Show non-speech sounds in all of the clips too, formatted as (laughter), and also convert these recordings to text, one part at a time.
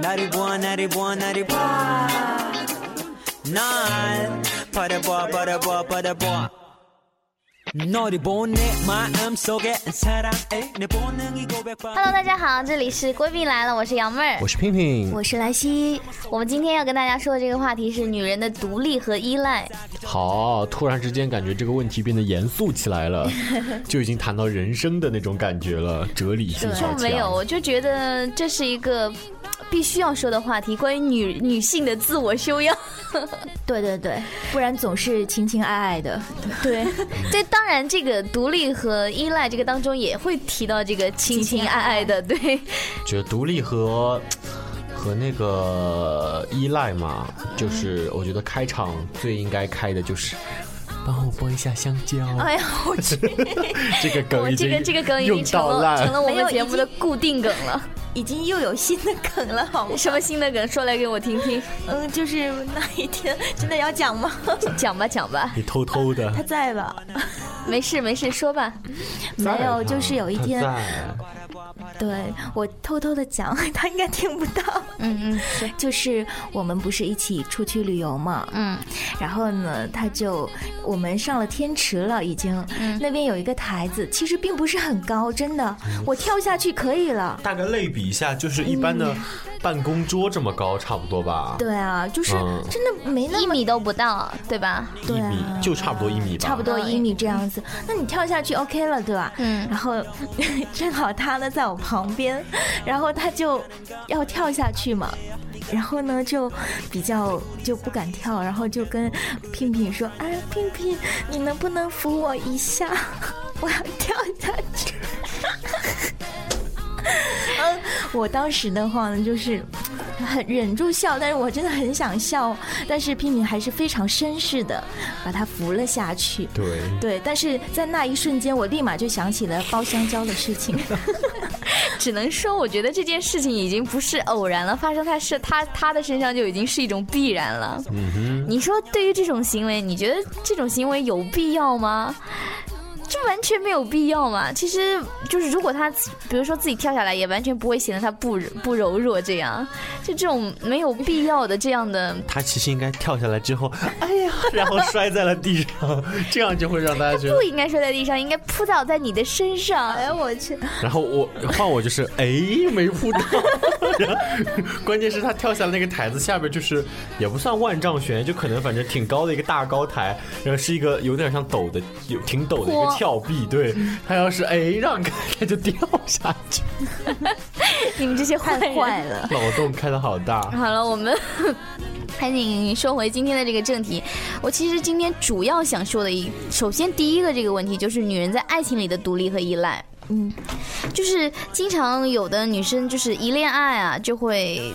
나를 보아 나를 보아 나를 보아 날 바라보아 바라보아 바라보아 너를 보내 마음속에 사랑해 내 본능이 고백받아 Hello，大家好，这里是闺蜜来了，我是杨妹儿我。是平平，我是莱西，我们今天要跟大家说的这个话题是女人的独立和依赖。好，突然之间感觉这个问题变得严肃起来了，(laughs) 就已经谈到人生的那种感觉了，哲理性就好强。没有，我就觉得这是一个 必须要说的话题，关于女女性的自我修养。(laughs) 对对对，不然总是情情爱爱的。(laughs) 对，这当然，这个独立和依赖这个当中也会提到这个情情爱爱的，对，觉得独立和和那个依赖嘛，就是我觉得开场最应该开的就是。帮我剥一下香蕉。哎呀，我去，(laughs) 这个梗已经我这个这个梗已经用成了成了我们节目的固定梗了。已经又有新的梗了，好吗？什么新的梗？说来给我听听，(laughs) 嗯，就是那一天，真的要讲吗？(laughs) 讲吧讲吧，你偷偷的他在吧？没事没事，说吧。没有，就是有一天，在对我偷偷的讲，(laughs) 他应该听不到。嗯嗯就是我们不是一起出去旅游嘛，嗯。然后呢，他就我们上了天池了，已经，嗯。那边有一个台子，其实并不是很高，真的，我跳下去可以了。大概类比一下，就是一般的办公桌这么高，差不多吧？对啊，就是嗯真的没那么一米都不到，对吧？一对啊米就差不多一米吧。差不多一米这样子，那你跳下去 OK 了，对吧？嗯然后 (laughs) 正好他呢在我旁边，然后他就要跳下去嘛，然后呢就比较就不敢跳，然后就跟聘聘说：“哎，聘聘，你能不能扶我一下？我要跳下去。” (laughs) 嗯，(laughs) 我当时的话呢，就是很忍住笑，但是我真的很想笑，但是聘聘还是非常绅士的把他扶了下去。对，对，但是在那一瞬间，我立马就想起了包香蕉的事情。(laughs) 只能说，我觉得这件事情已经不是偶然了，发生在是他他的身上就已经是一种必然了。嗯哼，你说，对于这种行为，你觉得这种行为有必要吗？这完全没有必要嘛！其实就是，如果他比如说自己跳下来，也完全不会显得他不不柔弱，这样就这种没有必要的这样的，他其实应该跳下来之后，(laughs) 哎呀，然后摔在了地上，这样就会让大家觉得不。应该摔在地上，应该扑倒在你的身上。哎我去，然后我换我就是，哎，没扑到。(laughs) 然后关键是他跳下来那个台子下边就是也不算万丈悬，就可能反正挺高的一个大高台，然后是一个有点像陡的，有挺陡的一个坡峭壁。对他要是哎让开，他就掉下去。(laughs) 你们这些坏太坏了。脑洞开的好大。好了，我们 (laughs) 赶紧说回今天的这个正题。我其实今天主要想说的一，首先第一个这个问题就是女人在爱情里的独立和依赖。嗯，就是经常有的女生就是一恋爱啊，就会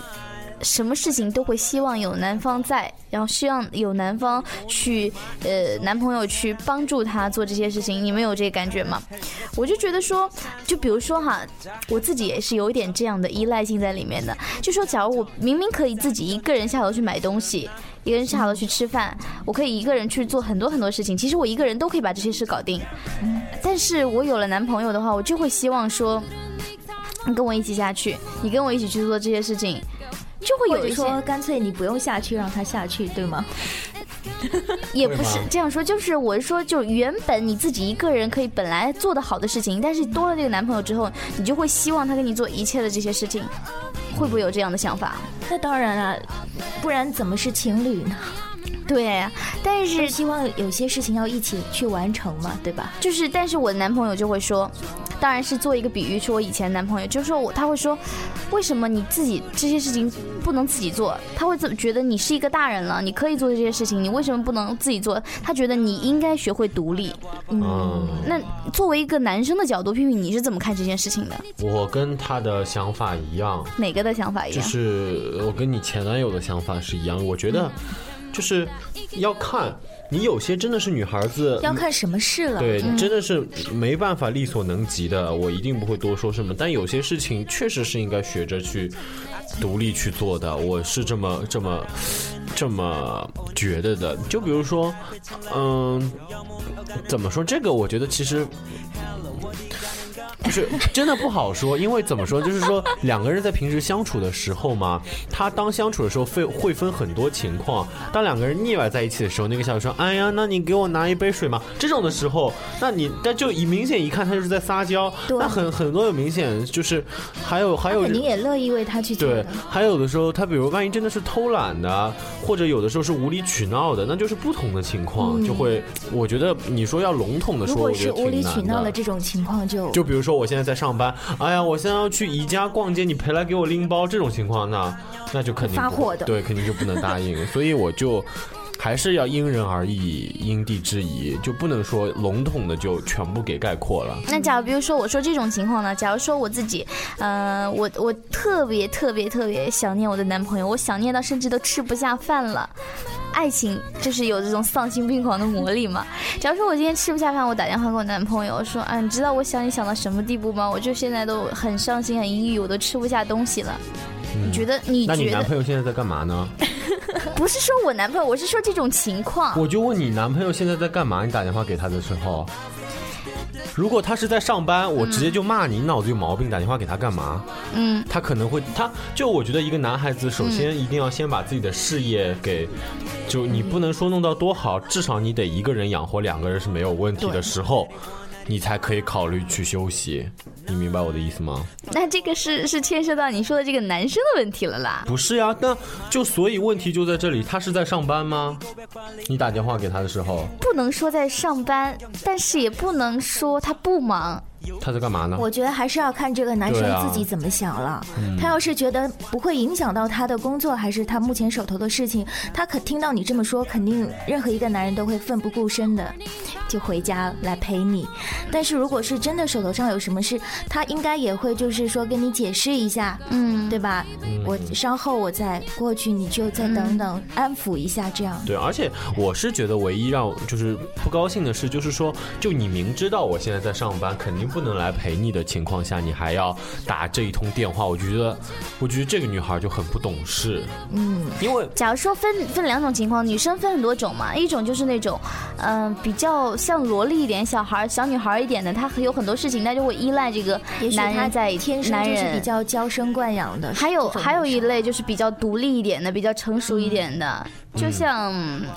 什么事情都会希望有男方在，然后希望有男方去呃男朋友去帮助她做这些事情。你们有这个感觉吗？我就觉得说，就比如说哈，我自己也是有一点这样的依赖性在里面的。就说假如我明明可以自己一个人下楼去买东西。一个人下楼去吃饭，我可以一个人去做很多很多事情。其实我一个人都可以把这些事搞定，但是我有了男朋友的话，我就会希望说，你跟我一起下去，你跟我一起去做这些事情，就会有一说干脆你不用下去，让他下去，对吗？(laughs) 也不是这样说，就是我是说，就原本你自己一个人可以本来做的好的事情，但是多了这个男朋友之后，你就会希望他跟你做一切的这些事情，会不会有这样的想法？那当然了，不然怎么是情侣呢？对，但是是希望有些事情要一起去完成嘛，对吧？就是，但是我的男朋友就会说，当然是做一个比喻，是我以前男朋友，就是说我他会说，为什么你自己这些事情不能自己做？他会怎么觉得你是一个大人了，你可以做这些事情，你为什么不能自己做？他觉得你应该学会独立。嗯，那作为一个男生的角度，屁屁你是怎么看这件事情的？我跟他的想法一样，哪个的想法一样就？是我跟你前男友的想法是一样。我觉得就是要看你有些真的是女孩子要看什么事了。对，真的是没办法力所能及的，我一定不会多说什么。但有些事情确实是应该学着去独立去做的，我是这么这么这么觉得的。就比如说，嗯，怎么说这个？我觉得其实就是真的不好说，因为怎么说，就是说两个人在平时相处的时候嘛，他当相处的时候会会分很多情况。当两个人腻歪在一起的时候，那个小孩说：“哎呀，那你给我拿一杯水嘛。”这种的时候，那你但就一明显一看他就是在撒娇。对那很很多有明显就是还有还有肯定也乐意为他去做对。，还有的时候，他比如万一真的是偷懒的，或者有的时候是无理取闹的，那就是不同的情况，就会，我觉得你说要笼统的说，嗯如果我觉得是无理。取闹的这种情况就，就比如说我现在在上班，哎呀，我现在要去宜家逛街，你陪来给我拎包，这种情况，那那就肯定发火的对，肯定就不能答应。所以我就还是要因人而异，因地制宜，就不能说笼统的就全部给概括了。那假如比如说我说这种情况呢，假如说我自己，呃，我我特别特别特别想念我的男朋友，我想念到甚至都吃不下饭了。爱情就是有这种丧心病狂的魔力嘛。假如说我今天吃不下饭，我打电话给我男朋友说，啊，你知道我想你想到什么地步吗？我就现在都很伤心很抑郁，我都吃不下东西了。你觉得？你嗯那你男朋友现在在干嘛呢？(laughs) 不是说我男朋友，我是说这种情况。我就问你男朋友现在在干嘛？你打电话给他的时候，如果他是在上班，我直接就骂你，你脑子有毛病，打电话给他干嘛？嗯，他可能会，他就我觉得一个男孩子，首先一定要先把自己的事业给，就你不能说弄到多好，至少你得一个人养活两个人是没有问题的时候，你才可以考虑去休息。你明白我的意思吗？那这个是是牵涉到你说的这个男生的问题了啦。不是呀，那就所以问题就在这里，他是在上班吗？你打电话给他的时候，不能说在上班，但是也不能说他不忙。他在干嘛呢？我觉得还是要看这个男生自己怎么想了。他要是觉得不会影响到他的工作，还是他目前手头的事情，他可听到你这么说，肯定任何一个男人都会奋不顾身的就回家来陪你。但是如果是真的手头上有什么事，他应该也会就是说跟你解释一下，嗯，对吧？我稍后我再过去，你就再等等，安抚一下这样。对，而且我是觉得唯一让我就是不高兴的事，就是说，就你明知道我现在在上班，肯定不能来陪你的情况下，你还要打这一通电话，我就觉得，我觉得这个女孩就很不懂事。嗯，因为假如说分分两种情况，女生分很多种嘛，一种就是那种，嗯、比较像萝莉一点、小孩、小女孩一点的，她有很多事情，她就会依赖这个也许他男人在天生男人是比。较娇生惯养的。还有还有一类就是比较独立一点的，比较成熟一点的，就像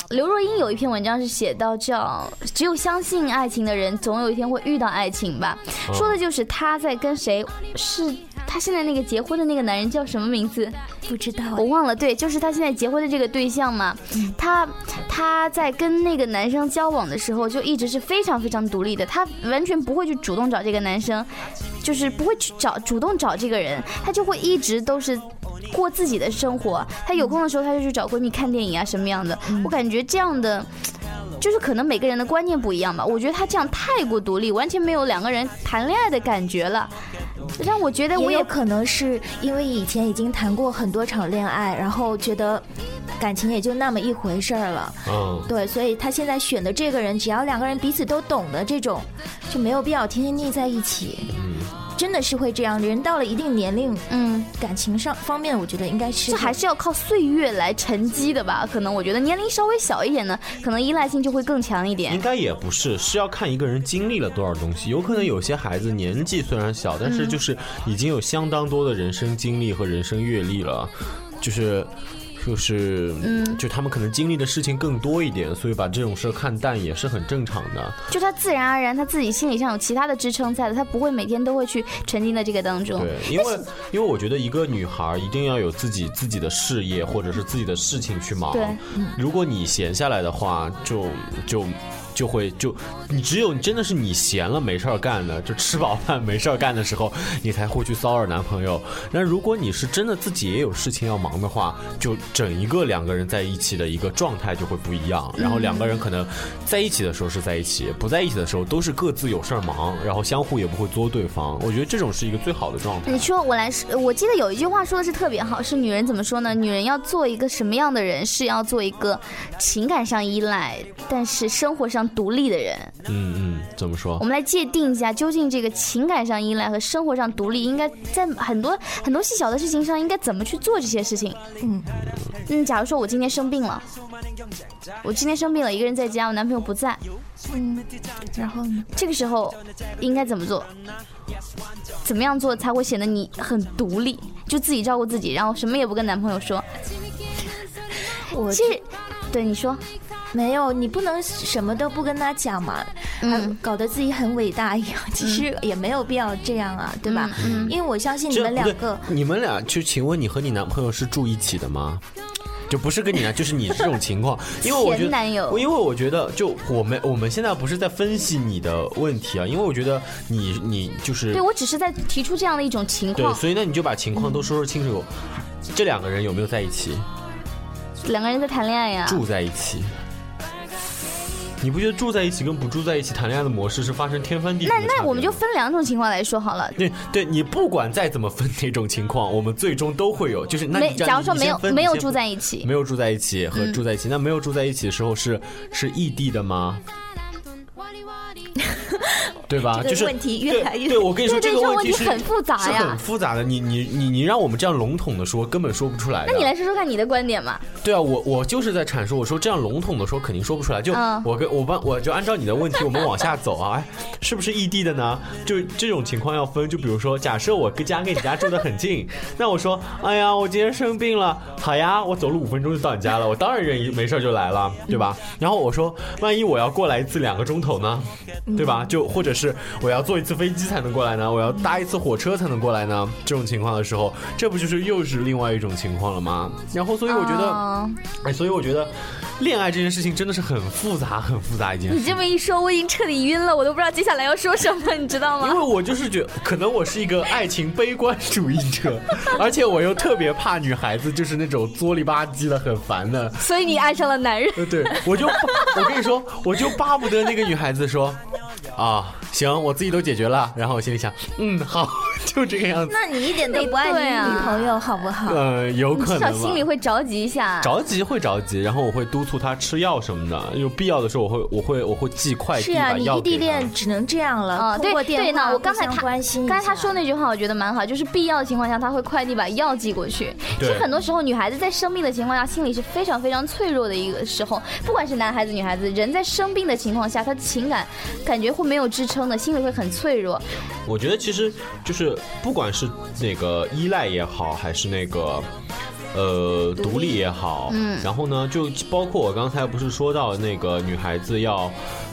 刘若英有一篇文章是写到叫“只有相信爱情的人，总有一天会遇到爱情吧”，说的就是她在跟谁，是她现在那个结婚的那个男人叫什么名字？不知道。我忘了，对，就是她现在结婚的这个对象嘛，她她在跟那个男生交往的时候，就一直是非常非常独立的，她完全不会去主动找这个男生，就是不会去找主动找这个人，她就会一直都是。过自己的生活，她有空的时候，她就去找闺蜜看电影啊，什么样的？我感觉这样的，就是可能每个人的观念不一样吧。我觉得他这样太过独立，完全没有两个人谈恋爱的感觉了，让我觉得我也也有可能是因为以前已经谈过很多场恋爱，然后觉得感情也就那么一回事儿了。嗯，对，所以他现在选的这个人，只要两个人彼此都懂的这种，就没有必要天天腻在一起。真的是会这样，人到了一定年龄，嗯。感情上方面，我觉得应该是这还是要靠岁月来沉积的吧？可能我觉得年龄稍微小一点的，可能依赖性就会更强一点应。该也不是，是要看一个人经历了多少东西。有可能有些孩子年纪虽然小，但是就是已经有相当多的人生经历和人生阅历了，就是。就是，嗯，就他们可能经历的事情更多一点，所以把这种事儿看淡也是很正常的。就他自然而然，他自己心理上有其他的支撑在的，他不会每天都会去沉浸在这个当中。对，因为因为我觉得一个女孩一定要有自己自己的事业或者是自己的事情去忙。对，如果你闲下来的话，就就。就会就你只有真的是你闲了没事儿干的，就吃饱饭没事儿干的时候，你才会去骚扰男朋友。那如果你是真的自己也有事情要忙的话，就整一个两个人在一起的一个状态就会不一样。然后两个人可能在一起的时候是在一起，不在一起的时候都是各自有事儿忙，然后相互也不会作对方。我觉得这种是一个最好的状态你。说我来说，我记得有一句话说的是特别好，是女人怎么说呢？女人要做一个什么样的人？是要做一个情感上依赖，但是生活上独立的人。嗯嗯，怎么说我？们来界定一下，究竟这个情感上依赖和生活上独立，应该在很多很多细小的事情上应该怎么去做这些事情？嗯嗯，假如说我今天生病了，我今天生病了，一个人在家，我男朋友不在，嗯，然后呢？这个时候应该怎么做？怎么样做才会显得你很独立，就自己照顾自己，然后什么也不跟男朋友说？我其实，对你说，没有，你不能什么都不跟他讲嘛，嗯搞得自己很伟大一样。其实也没有必要这样啊，对吧？嗯因为我相信你们两个，你们俩就请问你和你男朋友是住一起的吗？就不是跟你啊，(laughs) 就是你这种情况，因为我觉得，前男友因为我觉得，就我们我们现在不是在分析你的问题啊，因为我觉得你你就是对我只是在提出这样的一种情对，况，所以那你就把情况都说说清楚，这两个人有没有在一起，两个人在谈恋爱呀、住在一起？你不觉得住在一起跟不住在一起谈恋爱的模式是发生天翻地覆那那我们就分两种情况来说好了。对对，你不管再怎么分哪种情况，我们最终都会有，就是那没，你假如说没有分没有住在一起，没有住在一起和住在一起，那没有住在一起的时候是是异地的吗？(laughs) 对吧？就是问题越来越对对我跟你说，这个问题很复杂是呀很复杂的。你你你你让我们这样笼统的说，根本说不出来。那你来说说看你的观点嘛？对啊，我我就是在阐述，我说这样笼统的说肯定说不出来。就嗯我跟我帮我就按照你的问题，我们往下走啊，哎，是不是异地的呢？就这种情况要分，就比如说，假设我跟家跟你家住的很近，那我说，哎呀，我今天生病了，好呀，我走路五分钟就到你家了，我当然愿意，没事就来了，对吧？然后我说，万一我要过来一次两个钟头呢，对吧？就或者是我要坐一次飞机才能过来呢，我要搭一次火车才能过来呢，这种情况的时候，这不就是又是另外一种情况了吗？然后，所以我觉得。哦哎，所以我觉得恋爱这件事情真的是很复杂、很复杂一件事你。这么一说，我已经彻底晕了，我都不知道接下来要说什么，(laughs) 你知道吗？因为我就是觉可能我是一个爱情悲观主义者，(laughs) 而且我又特别怕女孩子就是那种作里吧唧的、很烦的。所以你爱上了男人。呃，对，我就 (laughs) 我跟你说，我就巴不得那个女孩子说，啊，(laughs) 行，我自己都解决了。然后我心里想，嗯，好，(laughs) 就这个样子。那你一点都不爱你女朋友，好不好？呃，有你至少可能吧。心里会着急一下。着急会着急，然后我会督促她吃药什么的，有必要的时候我会我会我会寄快递是啊，你异地。恋只能这样了，啊，通对对，过电话那我刚才他关心刚才他说那句话，我觉得蛮好，就是必要的情况下，他会快递把药寄过去。其实很多时候，女孩子在生病的情况下，心里是非常非常脆弱的一个时候。不管是男孩子、女孩子，人在生病的情况下，他情感感觉会没有支撑的，心里会很脆弱。我觉得其实就是不管是那个依赖也好，还是那个。呃，独立也好，嗯，然后呢，就包括我刚才不是说到那个女孩子要，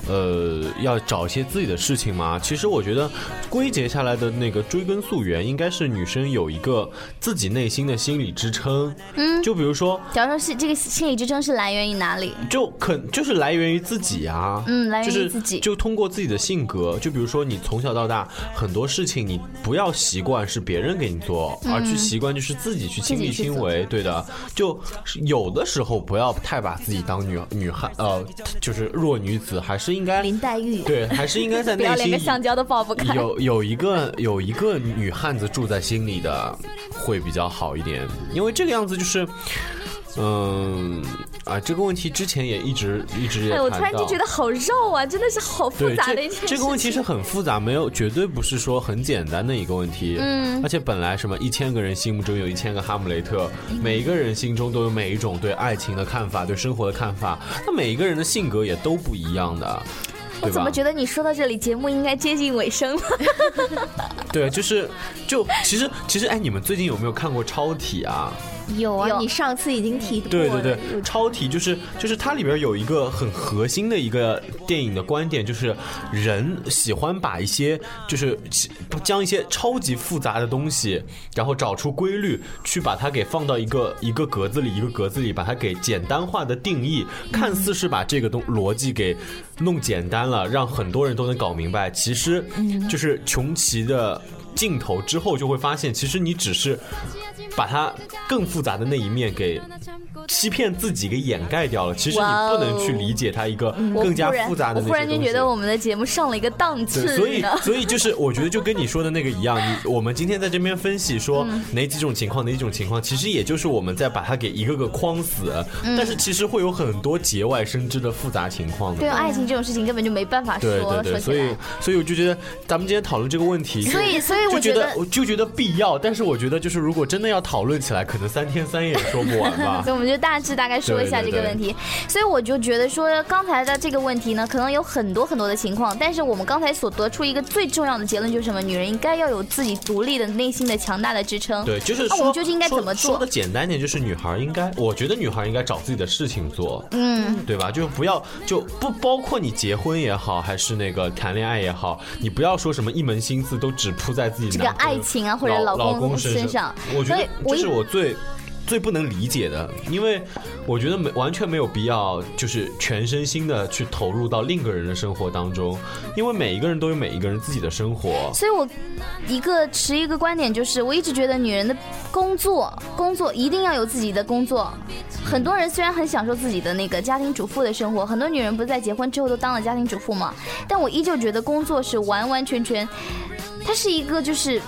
呃，要找一些自己的事情嘛。其实我觉得归结下来的那个追根溯源，应该是女生有一个自己内心的心理支撑。嗯，就比如说，假如说是这个心理支撑是来源于哪里？就肯就是来源于自己啊，嗯来源于就是自己就通过自己的性格，就比如说你从小到大很多事情，你不要习惯是别人给你做，而去习惯就是自己去亲力亲为，对的。就有的时候不要太把自己当女女汉呃，就是弱女子，还是应该林黛玉，对，还是应该在 (laughs) 不要连个橡胶都抱不开。有有一个有一个女汉子住在心里的会比较好一点，因为这个样子就是。嗯啊，这个问题之前也一直一直也哎，我突然就觉得好绕啊，真的是好复杂的一件事情。这个问题是很复杂，没有绝对不是说很简单的一个问题。嗯，而且本来什么一千个人心目中有一千个哈姆雷特，每一个人心中都有每一种对爱情的看法，对生活的看法，那每一个人的性格也都不一样的。我怎么？觉得你说到这里，节目应该接近尾声了？(laughs) 对，就是就其实其实哎，你们最近有没有看过超体啊？有啊，有你上次已经提过了。对对对，超体就是就是它里边有一个很核心的一个电影的观点，就是人喜欢把一些就是将一些超级复杂的东西，然后找出规律，去把它给放到一个一个格子里，一个格子里把它给简单化的定义，看似是把这个东逻辑给弄简单了，让很多人都能搞明白，其实就是穷奇的镜头之后，就会发现，其实你只是。把它更复杂的那一面给欺骗自己给掩盖掉了。其实你不能去理解它一个更加复杂的那些我忽然间觉得我们的节目上了一个档次对，所以。所以就是我觉得就跟你说的那个一样，你我们今天在这边分析说 (laughs) 嗯哪几种情况哪几种情况，其实也就是我们在把它给一个个框死，嗯但是其实会有很多节外生枝的复杂情况的。对爱情这种事情根本就没办法说对对对，所以。所以我就觉得咱们今天讨论这个问题，所以所以我就觉觉得得我就觉得必要，但是我觉得就是如果真的要讨论起来，可能三天三夜也说不完吧 (laughs) 所。以我们就就大致大概说一下这对对对个问题。所以我就觉得说，刚才的这个问题呢，可能有很多很多的情况，但是我们刚才所得出一个最重要的结论就是什么？女人应该要有自己独立的内心的强大的支撑。对，就是说，那我们究竟应该怎么做说说的简单点，就是女孩应该，我觉得女孩应该找自己的事情做，嗯，对吧？就不要就不包括你结婚也好，还是那个谈恋爱也好，你不要说什么一门心思都只扑在自己这个爱情啊或者老老公身身上我觉得这是我最。最不能理解的，因为我觉得没完全没有必要，就是全身心的去投入到另一个人的生活当中，因为每一个人都有每一个人自己的生活。所以我一个持一个观点就是，我一直觉得女人的工作，工作一定要有自己的工作。很多人虽然很享受自己的那个家庭主妇的生活，很多女人不是在结婚之后都当了家庭主妇嘛，但我依旧觉得工作是完完全全，它是一个就是。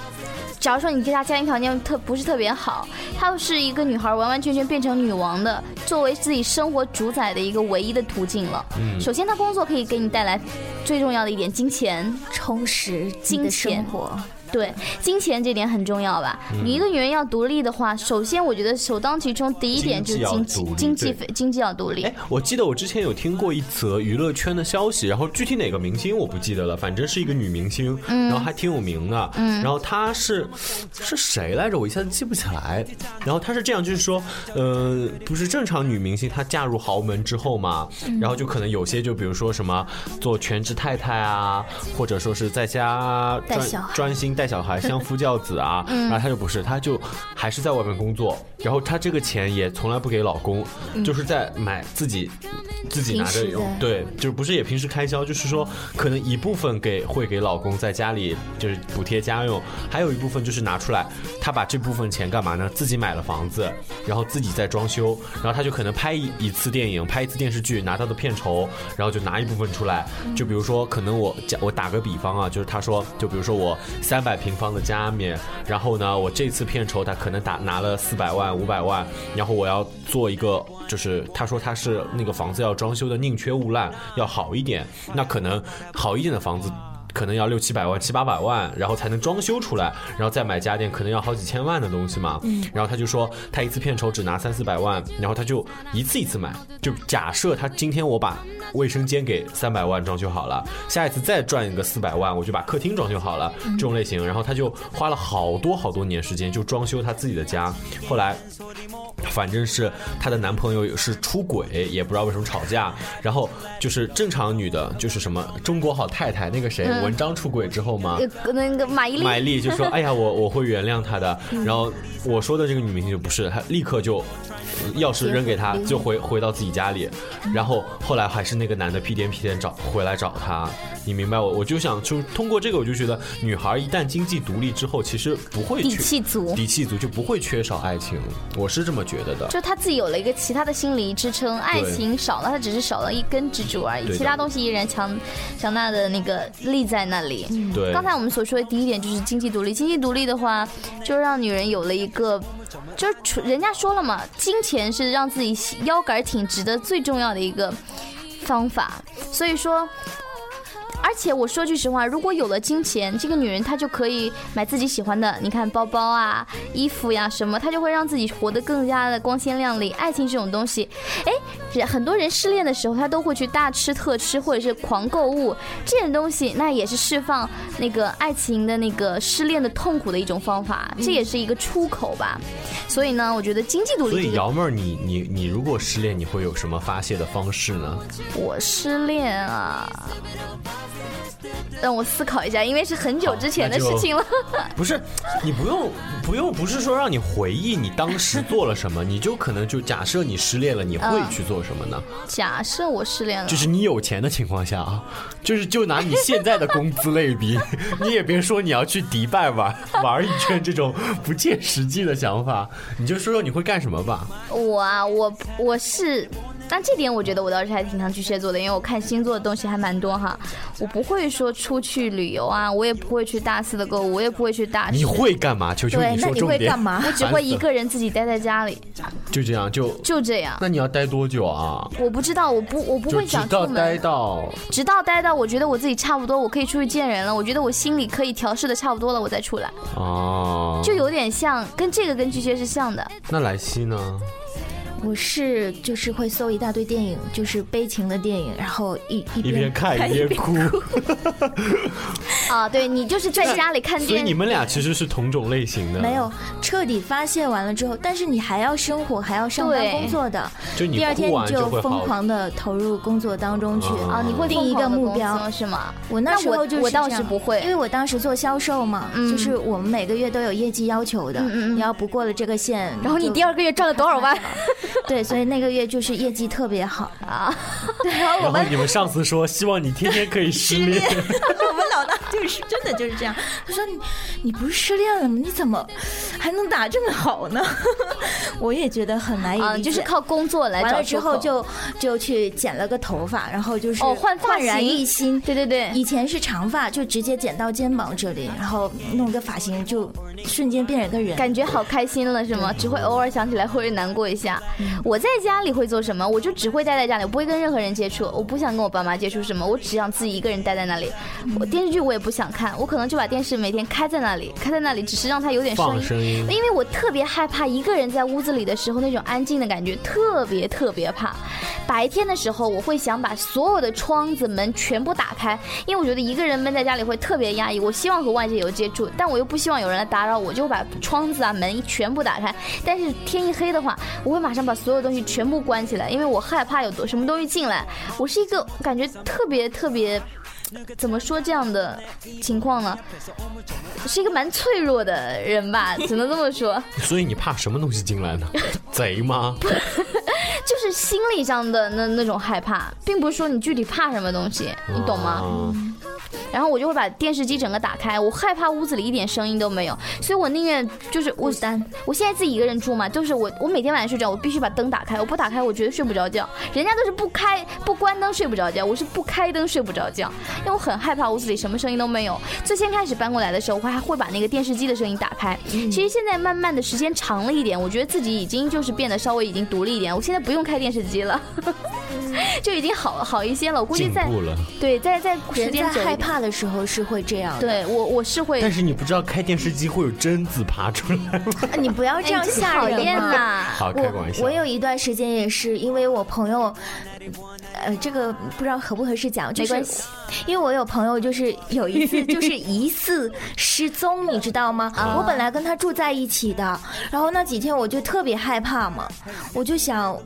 假如说你给她家庭条件特不是特别好，她是一个女孩完完全全变成女王的，作为自己生活主宰的一个唯一的途径了。嗯首先，她工作可以给你带来最重要的一点金钱，充实金钱生活。对，金钱这点很重要吧？嗯你一个女人要独立的话，首先我觉得首当其冲第一点就是经济经济经济要独立哎。，我记得我之前有听过一则娱乐圈的消息，然后具体哪个明星我不记得了，反正是一个女明星，然后还挺有名的，然后她是是谁来着？我一下子记不起来。然后她是这样，就是说，呃，不是正常女明星，她嫁入豪门之后嘛，然后就可能有些就比如说什么做全职太太啊，或者说是在家专带小孩专心带小孩、相夫教子啊，然后她就不是，她就还是在外面工作，然后她这个钱也从来不给老公，就是在买自己自己拿着用，对，就是不是也平时开销，就是说可能一部分给会给老公在家里就是补贴家用，还有一部分就是拿出来，她把这部分钱干嘛呢？自己买了房子，然后自己在装修，然后她就可能拍一一次电影，拍一次电视剧，拿到的片酬，然后就拿一部分出来，就比如说可能我讲我打个比方啊，就是她说，就比如说我三百平方的家面，然后呢，我这次片酬他可能打拿了四百万、五百万，然后我要做一个，就是他说他是那个房子要装修的宁缺毋滥，要好一点，那可能好一点的房子。可能要六七百万、七八百万，然后才能装修出来，然后再买家电，可能要好几千万的东西嘛。然后他就说，他一次片酬只拿三四百万，然后他就一次一次买。就假设他今天我把卫生间给三百万装修好了，下一次再赚一个四百万，我就把客厅装修好了，这种类型。然后他就花了好多好多年时间就装修他自己的家，后来。反正是她的男朋友是出轨，也不知道为什么吵架。然后就是正常女的，就是什么中国好太太那个谁，嗯文章出轨之后嘛，呃，那个马伊琍，马伊琍就说：“哎呀，我我会原谅他的。”然后我说的这个女明星就不是，她立刻就呃钥匙扔给他，就回回到自己家里。然后后来还是那个男的屁颠屁颠找回来找她，你明白我？我就想就通过这个，我就觉得女孩一旦经济独立之后，其实不会底气足底气足就不会缺少爱情，我是这么觉得的。就她自己有了一个其他的心理支撑，爱情少了，她只是少了一根支柱而已，其他东西依然强强大的那个立在那里。对，刚才我们所说的第一点就是经济独立，经济独立的话，就让女人有了一个，就是人家说了嘛，金钱是让自己腰杆挺直的最重要的一个方法，所以说。而且我说句实话，如果有了金钱，这个女人她就可以买自己喜欢的，你看包包啊、衣服呀什么，她就会让自己活得更加的光鲜亮丽。爱情这种东西，哎，很多人失恋的时候，他都会去大吃特吃或者是狂购物，这种东西那也是释放那个爱情的那个失恋的痛苦的一种方法，这也是一个出口吧。所以呢，我觉得经济独立这个，以瑶妹儿，你你你如果失恋，你会有什么发泄的方式呢？我失恋啊。让我思考一下，因为是很久之前的事情了。(laughs) 不是，你不用不用，不是说让你回忆你当时做了什么，你就可能就假设你失恋了，你会嗯去做什么呢？假设我失恋了，就是你有钱的情况下啊，(laughs) 就是就拿你现在的工资类比，(laughs) 你也别说你要去迪拜玩玩一圈这种不切实际的想法，你就说说你会干什么吧。我啊，我我是，但这点我觉得我倒是还挺像巨蟹座的，因为我看星座的东西还蛮多哈。我不会说出去旅游啊，我也不会去大肆的购物，我也不会去大。你会干嘛？求求对，那你说重点。会干嘛？我只会一个人自己待在家里，就这样就。就这样。那你要待多久啊？我不知道，我不我不会想直到待，到直到待到我觉得我自己差不多，我可以出去见人了，我觉得我心里可以调试的差不多了，我再出来，哦。就有点像跟这个跟巨蟹是像的。那莱西呢？我是就是会搜一大堆电影，就是悲情的电影，然后一一一边看一边哭，(laughs) (laughs) 啊，对你就是在家里看电所以你们俩其实是同种类型的。没有彻底发泄完了之后，但是你还要生活，还要上班对工作的。就你第二天你就。疯狂的投入工作当中去啊啊，你会定一个目标是吗？我那时候就是我倒这样是不会因为我当时做销售嘛，嗯就是我们每个月都有业绩要求的，你要不过了这个线，然后你第二个月赚了多少万？对，所以那个月就是业绩特别好。啊？对，然后我然后们你们上司说希望你天天可以失恋，我们老大就是真的就是这样，他说你你不是失恋了吗？你怎么还能打这么好呢？(laughs) 我也觉得很难以啊，理解。就是靠工作来完找出口了之后就就去剪了个头发，然后就是哦换发焕然型一新。对对对，以前是长发，就直接剪到肩膀这里，然后弄个发型，就瞬间变了个人。感觉好开心了是吗？只会偶尔想起来会难过一下。我在家里会做什么？我就只会待在家里，我不会跟任何人接触，我不想跟我爸妈接触什么，我只想自己一个人待在那里。我电视剧我也不想看，我可能就把电视每天开在那里，开在那里，只是让它有点声音。声音。因为我特别害怕一个人在屋子里的时候那种安静的感觉，特别特别怕。白天的时候，我会想把所有的窗子门全部打开，因为我觉得一个人闷在家里会特别压抑。我希望和外界有接触，但我又不希望有人来打扰我，就把窗子啊门全部打开。但是天一黑的话，我会马上把所有东西全部关起来，因为我害怕有多什么东西进来。我是一个感觉特别特别。怎么说这样的情况呢？是一个蛮脆弱的人吧，(laughs) 只能这么说。所以你怕什么东西进来呢？(laughs) 贼吗？(laughs) 就是心理上的那那种害怕，并不是说你具体怕什么东西，你懂吗？啊然后我就会把电视机整个打开，我害怕屋子里一点声音都没有，所以我宁愿就是我单，我现在自己一个人住嘛，就是我我每天晚上睡觉，我必须把灯打开，我不打开我绝对睡不着觉。人家都是不开不关灯睡不着觉，我是不开灯睡不着觉，因为我很害怕屋子里什么声音都没有。最先开始搬过来的时候，我还会把那个电视机的声音打开。其实现在慢慢的时间长了一点，我觉得自己已经就是变得稍微已经独立一点，我现在不用开电视机了，(laughs) 就已经好好一些了。我估计在。对在在时间在害。怕的时候是会这样。对我我是会，但是你不知道开电视机会有贞子爬出来吗？你不要这样吓人嘛。呐！好，开个玩笑。我有一段时间也是，因为我朋友，呃，这个不知道合不合适讲，就是没关系因为我有朋友就是有一次 (laughs) 就是疑似失踪，你知道吗？啊我本来跟他住在一起的，然后那几天我就特别害怕嘛，我就想，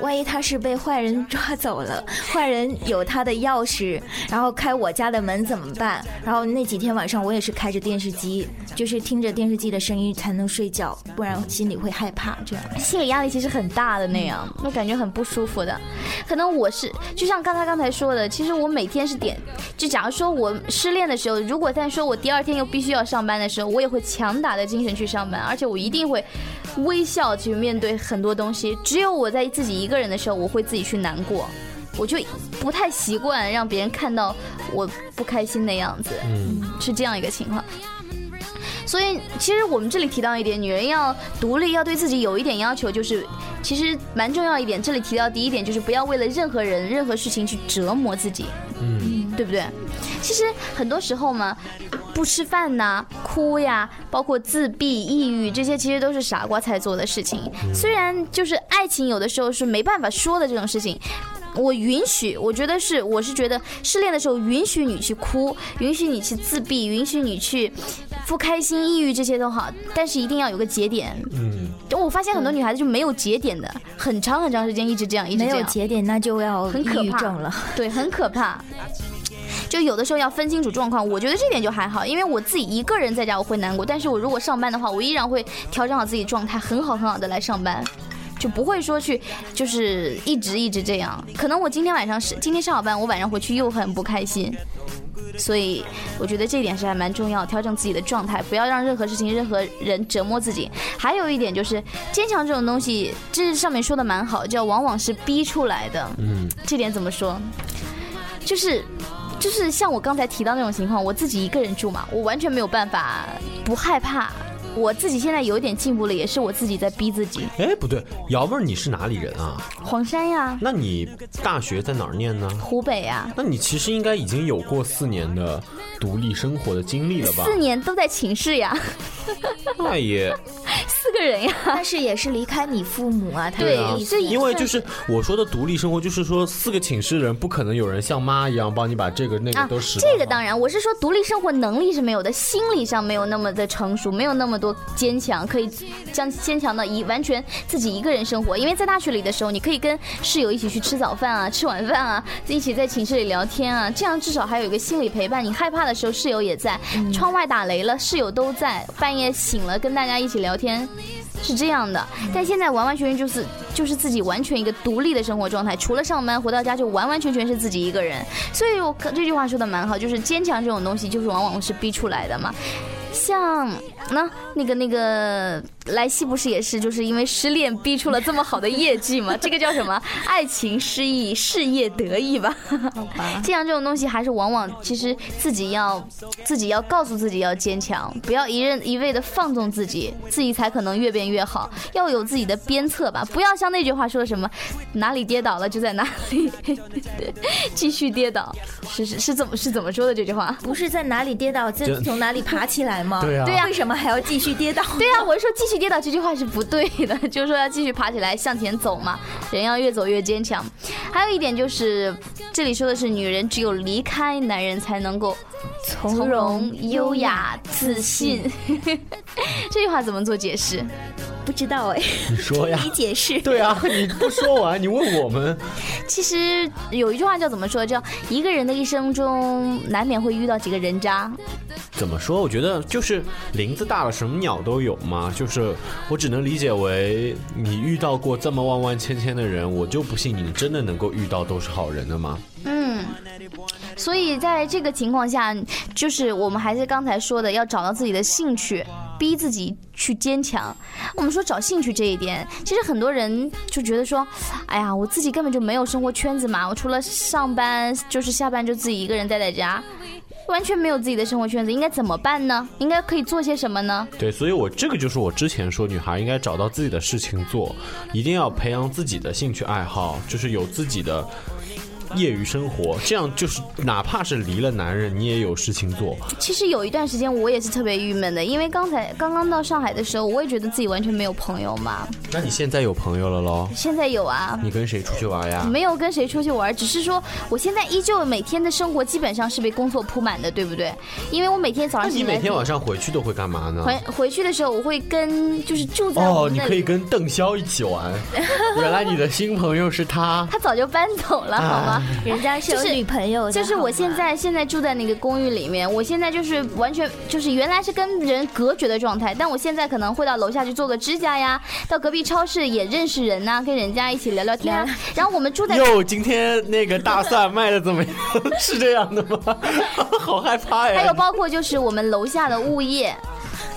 万一他是被坏人抓走了，坏人有他的钥匙，然后开我家的门怎么办？然后那几天晚上我也是开着电视机，就是听着电视机的声音才能睡觉，不然心里会害怕这样。心理压力其实很大的那样，我感觉很不舒服的。可能我是就像刚才刚才说的，其实我每天是点，就假如说我失恋的时候，如果再说我第二天又必须要上班的时候，我也会强打的精神去上班，而且我一定会微笑去面对很多东西。只有我在自己一个人的时候，我会自己去难过。我就不太习惯让别人看到我不开心的样子，嗯，是这样一个情况。所以，其实我们这里提到一点，女人要独立，要对自己有一点要求，就是其实蛮重要一点。这里提到第一点就是不要为了任何人、任何事情去折磨自己，嗯，对不对？其实很多时候嘛，不吃饭呐、哭呀，包括自闭、抑郁，这些其实都是傻瓜才做的事情。虽然就是爱情有的时候是没办法说的这种事情。我允许，我觉得是，我是觉得失恋的时候允许你去哭，允许你去自闭，允许你去不开心、抑郁这些都好，但是一定要有个节点。嗯，我发现很多女孩子就没有节点的，很长很长时间一直这样，一直没这样。有节点，那就要很可怕症了。对，很可怕。就有的时候要分清楚状况，我觉得这点就还好，因为我自己一个人在家我会难过，但是我如果上班的话，我依然会调整好自己状态，很好很好的来上班。就不会说去，就是一直一直这样。可能我今天晚上是今天上好班，我晚上回去又很不开心，所以我觉得这一点是还蛮重要，调整自己的状态，不要让任何事情、任何人折磨自己。还有一点就是坚强这种东西，这上面说的蛮好，叫往往是逼出来的。嗯，这点怎么说？就是。就是像我刚才提到那种情况，我自己一个人住嘛，我完全没有办法不害怕。我自己现在有点进步了，也是我自己在逼自己。哎，不对，瑶妹儿你是哪里人啊？黄山呀，那你大学在哪儿念呢？湖北呀，那你其实应该已经有过四年的独立生活的经历了吧？四年都在寝室呀，那也 (laughs) 四个个人呀。但是也是离开你父母啊，他对啊因为就是我说的独立生活，就是说四个寝室人不可能有人像妈一样帮你把这个那个啊都拾。，这个当然，我是说独立生活能力是没有的，心理上没有那么的成熟，没有那么多坚强，可以将坚强到一完全自己一个人生活。因为在大学里的时候，你可以跟室友一起去吃早饭啊，(laughs) 吃晚饭啊，一起在寝室里聊天啊，这样至少还有一个心理陪伴。你害怕的时候，室友也在；窗外打雷了，室友都在；半夜醒了，跟大家一起聊天。是这样的，但现在完完全全就是就是自己完全一个独立的生活状态，除了上班回到家就完完全全是自己一个人。所以我可这句话说的蛮好，就是坚强这种东西就是往往是逼出来的嘛。像那那个那个莱西不是也是就是因为失恋逼出了这么好的业绩吗？这个叫什么？爱情失意，事业得意吧。好吧？这样这种东西还是往往其实自己要自己要告诉自己要坚强，不要一任一味的放纵自己，自己才可能越变越好。要有自己的鞭策吧，不要像那句话说的什么哪里跌倒了就在哪里 (laughs) 继续跌倒，是是是怎么是怎么说的这句话？不是在哪里跌倒就就从哪里爬起来吗？对啊对啊为什么还要继续跌倒？对啊，我是说继续跌倒这句话是不对的，(laughs) 就是说要继续爬起来向前走嘛，人要越走越坚强。还有一点就是，这里说的是女人只有离开男人才能够从容、优雅、自信。(laughs) 这句话怎么做解释？不知道哎，你说呀你？解释。对啊，你不说完，你问我们，(laughs) 其实有一句话叫怎么说？叫一个人的一生中难免会遇到几个人渣。怎么说？我觉得就是林子大了，什么鸟都有嘛。就是我只能理解为你遇到过这么万万千千的人，我就不信你真的能够遇到都是好人的吗？嗯，所以在这个情况下，就是我们还是刚才说的，要找到自己的兴趣，逼自己去坚强。我们说找兴趣这一点，其实很多人就觉得说，哎呀，我自己根本就没有生活圈子嘛，我除了上班就是下班就自己一个人待在家。完全没有自己的生活圈子，应该怎么办呢？应该可以做些什么呢？对，所以我这个就是我之前说，女孩应该找到自己的事情做，一定要培养自己的兴趣爱好，就是有自己的业余生活，这样就是哪怕是离了男人，你也有事情做。其实有一段时间我也是特别郁闷的，因为刚才刚刚到上海的时候，我也觉得自己完全没有朋友嘛。那你现在有朋友了喽？现在有啊，你跟谁出去玩呀？没有跟谁出去玩，只是说我现在依旧每天的生活基本上是被工作铺满的，对不对？因为我每天早上你每天晚上回去都会干嘛呢？回回去的时候，我会跟就是住在哦，你可以。跟邓潇一起玩。原来你的新朋友是他。(laughs) 他早就搬走了，好吗？人家是有女朋友的，就是我现在现在住在那个公寓里面，我现在就是完全就是原来是跟人隔绝的状态，但我现在可能会到楼下去做个指甲呀，到隔壁超市也认识人呐、跟人家一起聊聊天啊。然后我们住在哟，今天那个大蒜卖的怎么样？(laughs) 是这样的吗？(laughs) 好害怕呀！还有包括就是我们楼下的物业，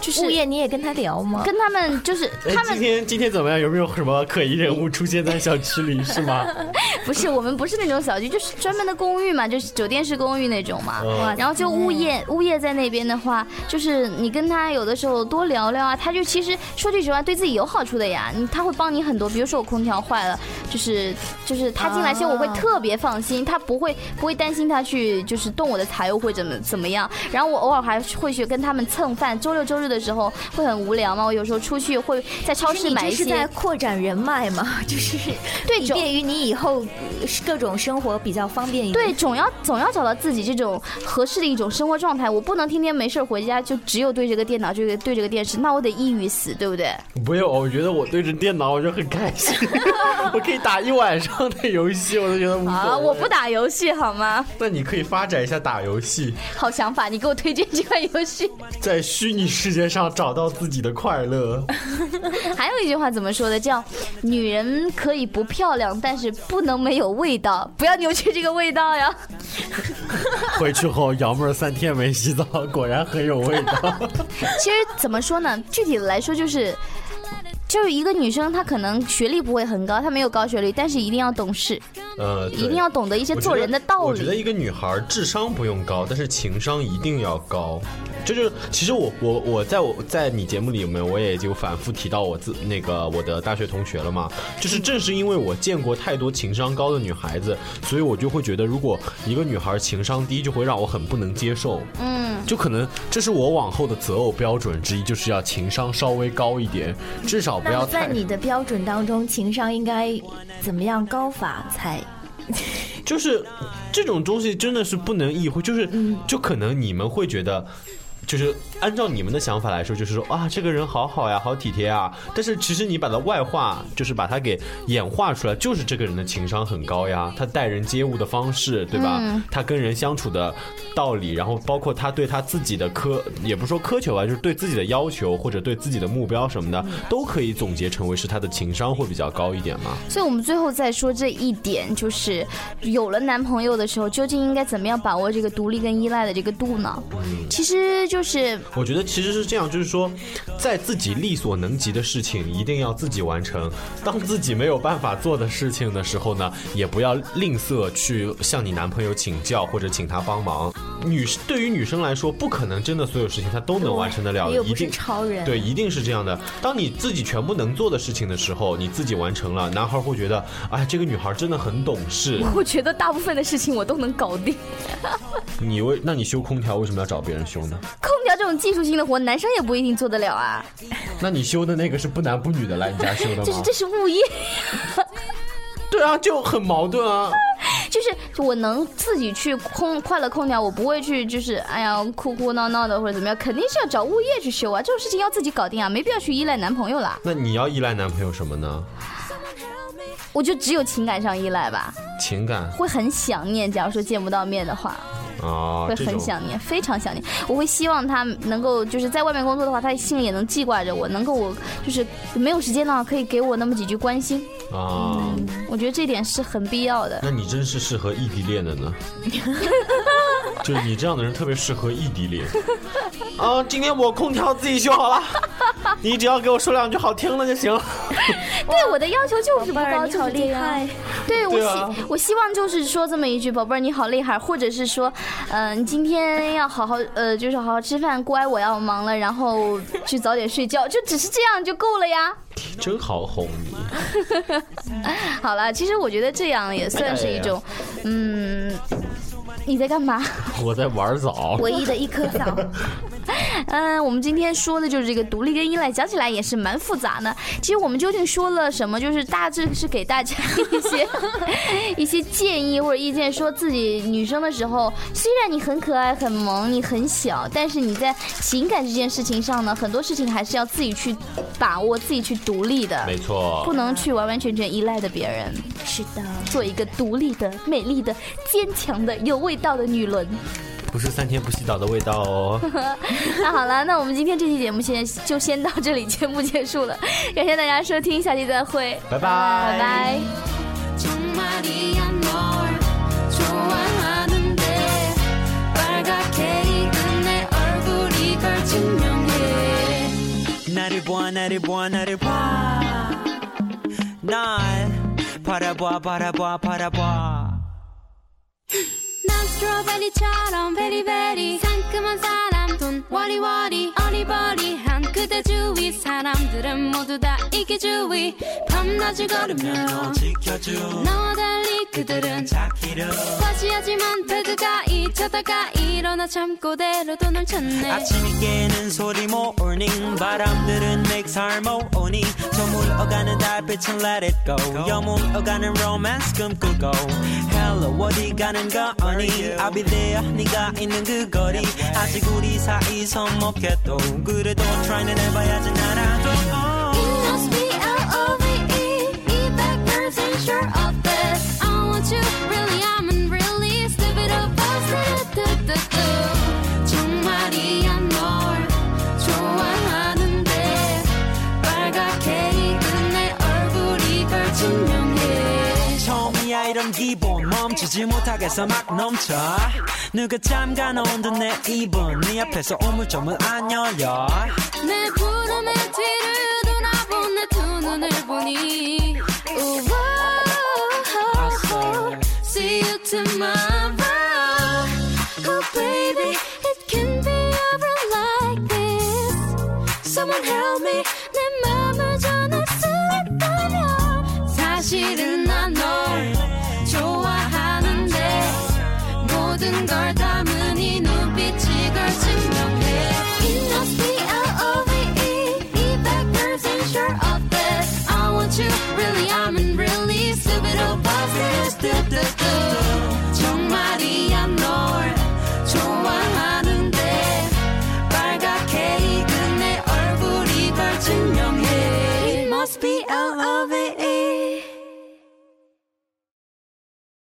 就是物业你也跟他聊吗？跟他们就是哎他们今天今天怎么样？有没有什么可疑人物出现在小区里？是吗？(laughs) 不是我们不是那种小区，就是专门的公寓嘛，就是酒店式公寓那种嘛。哇然后就物业物业在那边的话，就是你跟他有的时候多聊聊啊，他就其实说句实话，对自己有好处的呀。你他会帮你很多，比如说我空调坏了，就是就是他进来先，我会特别放心，他不会不会担心他去就是动我的财物会怎么怎么样。然后我偶尔还会去跟他们蹭饭，周六周日的时候会很无聊吗，我有时候出去会在超市买一些这是在。扩展人脉嘛？(laughs) 就是对便于你以后呃各种生活比较方便一点。对，总要总要找到自己这种合适的一种生活状态。我不能天天没事儿回家就只有对着个电脑，就对着个电视，那我得抑郁死，对不对？不用，我觉得我对着电脑我就很开心，(laughs) 我可以打一晚上的游戏，我都觉得无所谓。啊，我不。打游戏好吗？那你可以发展一下打游戏，好想法，你给我推荐几款游戏。在虚拟世界上找到自己的快乐。(laughs) 还有一句话怎么说的？叫“女人可以不漂亮，但是不能没有味道”，(laughs) 不要扭曲这个味道呀。(laughs) 回去后，姚妹儿三天没洗澡，果然很有味道。其实怎么说呢？具体的来说就是。就是一个女生，她可能学历不会很高，她没有高学历，但是一定要懂事，呃，一定要懂得一些做人的道理我觉得。一个女孩智商不用高，但是情商一定要高。这就是其实我我我在我在你节目里面我也就反复提到我自那个我的大学同学了嘛，就是正是因为我见过太多情商高的女孩子，所以我就会觉得如果一个女孩情商低，就会让我很不能接受。嗯，就可能这是我往后的择偶标准之一，就是要情商稍微高一点，至少不那要太。在你的标准当中，情商应该怎么样高法才？(laughs) 就是这种东西真的是不能意会，就是就可能你们会觉得。就是按照你们的想法来说，就是说啊，这个人好好呀，好体贴啊。但是其实你把它外化，就是把它给演化出来，就是这个人的情商很高呀，他待人接物的方式，对吧？他跟人相处的道理，然后包括他对他自己的苛，也不是说苛求吧，就是对自己的要求或者对自己的目标什么的，都可以总结成为是他的情商会比较高一点嘛。所以我们最后再说这一点，就是有了男朋友的时候，究竟应该怎么样把握这个独立跟依赖的这个度呢？其实就是我觉得其实是这样，就是说，在自己力所能及的事情一定要自己完成。当自己没有办法做的事情的时候呢，也不要吝啬去向你男朋友请教或者请他帮忙。女对于女生来说，不可能真的所有事情她都能完成得了一定超人。对，一定是这样的。当你自己全部能做的事情的时候，你自己完成了，男孩会觉得，哎，这个女孩真的很懂事。我觉得大部分的事情我都能搞定。(laughs) 你为那你修空调为什么要找别人修呢？空调这种技术性的活，男生也不一定做得了啊。那你修的那个是不男不女的来你家修的吗？就是这是物业，(laughs) 对啊，就很矛盾啊。(laughs) 就是我能自己去空快乐空调，我不会去就是哎呀哭哭闹闹的或者怎么样，肯定是要找物业去修啊。这种事情要自己搞定啊，没必要去依赖男朋友啦。那你要依赖男朋友什么呢？我就只有情感上依赖吧，情感会很想念。假如说见不到面的话，啊，会很想念，非常想念。我会希望他能够就是在外面工作的话，他心里也能记挂着我，能够我就是没有时间的话，可以给我那么几句关心。啊。我觉得这点是很必要的。那你真是适合异地恋的呢。(laughs) 就是你这样的人特别适合异地恋。啊，今天我空调自己修好了，你只要给我说两句好听的就行。(laughs) 对我的要求就是不高，是这样厉害。！对我希、啊我希望就是说这么一句，宝贝儿你好厉害，或者是说，嗯、你今天要好好呃，就是好好吃饭，乖，我要忙了，然后去早点睡觉，就只是这样就够了呀。真好哄你。(laughs) 好了，其实我觉得这样也算是一种，嗯，你在干嘛？我在玩枣。唯一的一颗枣，(laughs) 嗯，我们今天说的就是这个独立跟依赖，讲起来也是蛮复杂的。其实我们究竟说了什么？就是大致是给大家一些 (laughs) 一些建议或者意见，说自己女生的时候，虽然你很可爱、很萌，你很小，但是你在情感这件事情上呢，很多事情还是要自己去把握、自己去独立的，没错不，能去完完全全依赖的别人，是的。做一个独立的、美丽的、坚强的、有味道的女人。不是三天不洗澡的味道哦。(laughs) 那好了，那我们今天这期节目先就先到这里，节目结束了，(laughs) 感谢大家收听，下期再会，拜拜拜拜。 정말이야 널 좋아하는데 빨갛게 익은 내 얼굴이 걸 증명해 나를 봐 나를 봐 나를 봐날 바라봐 바라봐 바라봐 난 스트로베리처럼 베리베리 상큼한 사람 돈 워리워리 어리버리한 그대 주위. 사람들은 모두 다 이기주의. 밤낮을 걸으며 너 지켜줘 너와 달리 그들은 자기를 과시하지만 배드가 잊혀다가 일어나 잠꼬대로도 널 찾네. 아침이 깨는 소리 morning. 바람들은 makes harmony. 저 물어가는 달빛은 let it go. 여물어가는 romance 꿈꾸고 hello 어디 가는 거니 I'll be there 네가 있는 그 거리. 아직 우리 사이 서먹해도 그래도 try는 해봐야지 나라도 It must be L-O-V-E 이 백percent sure of 기본 멈추지 못하겠어 막 넘쳐. 누가 잠가놓은 듯 내 입은 네 앞에서 오물조물 안 열려. 내 구름에 뒤를 돌아본 내 두 눈을 보니. oh, See you tomorrow. Oh baby it can be ever like this. Someone help me. 내 맘을 전할 수 있다면 사실은 난 걸 담은 이 눈빛이 걸증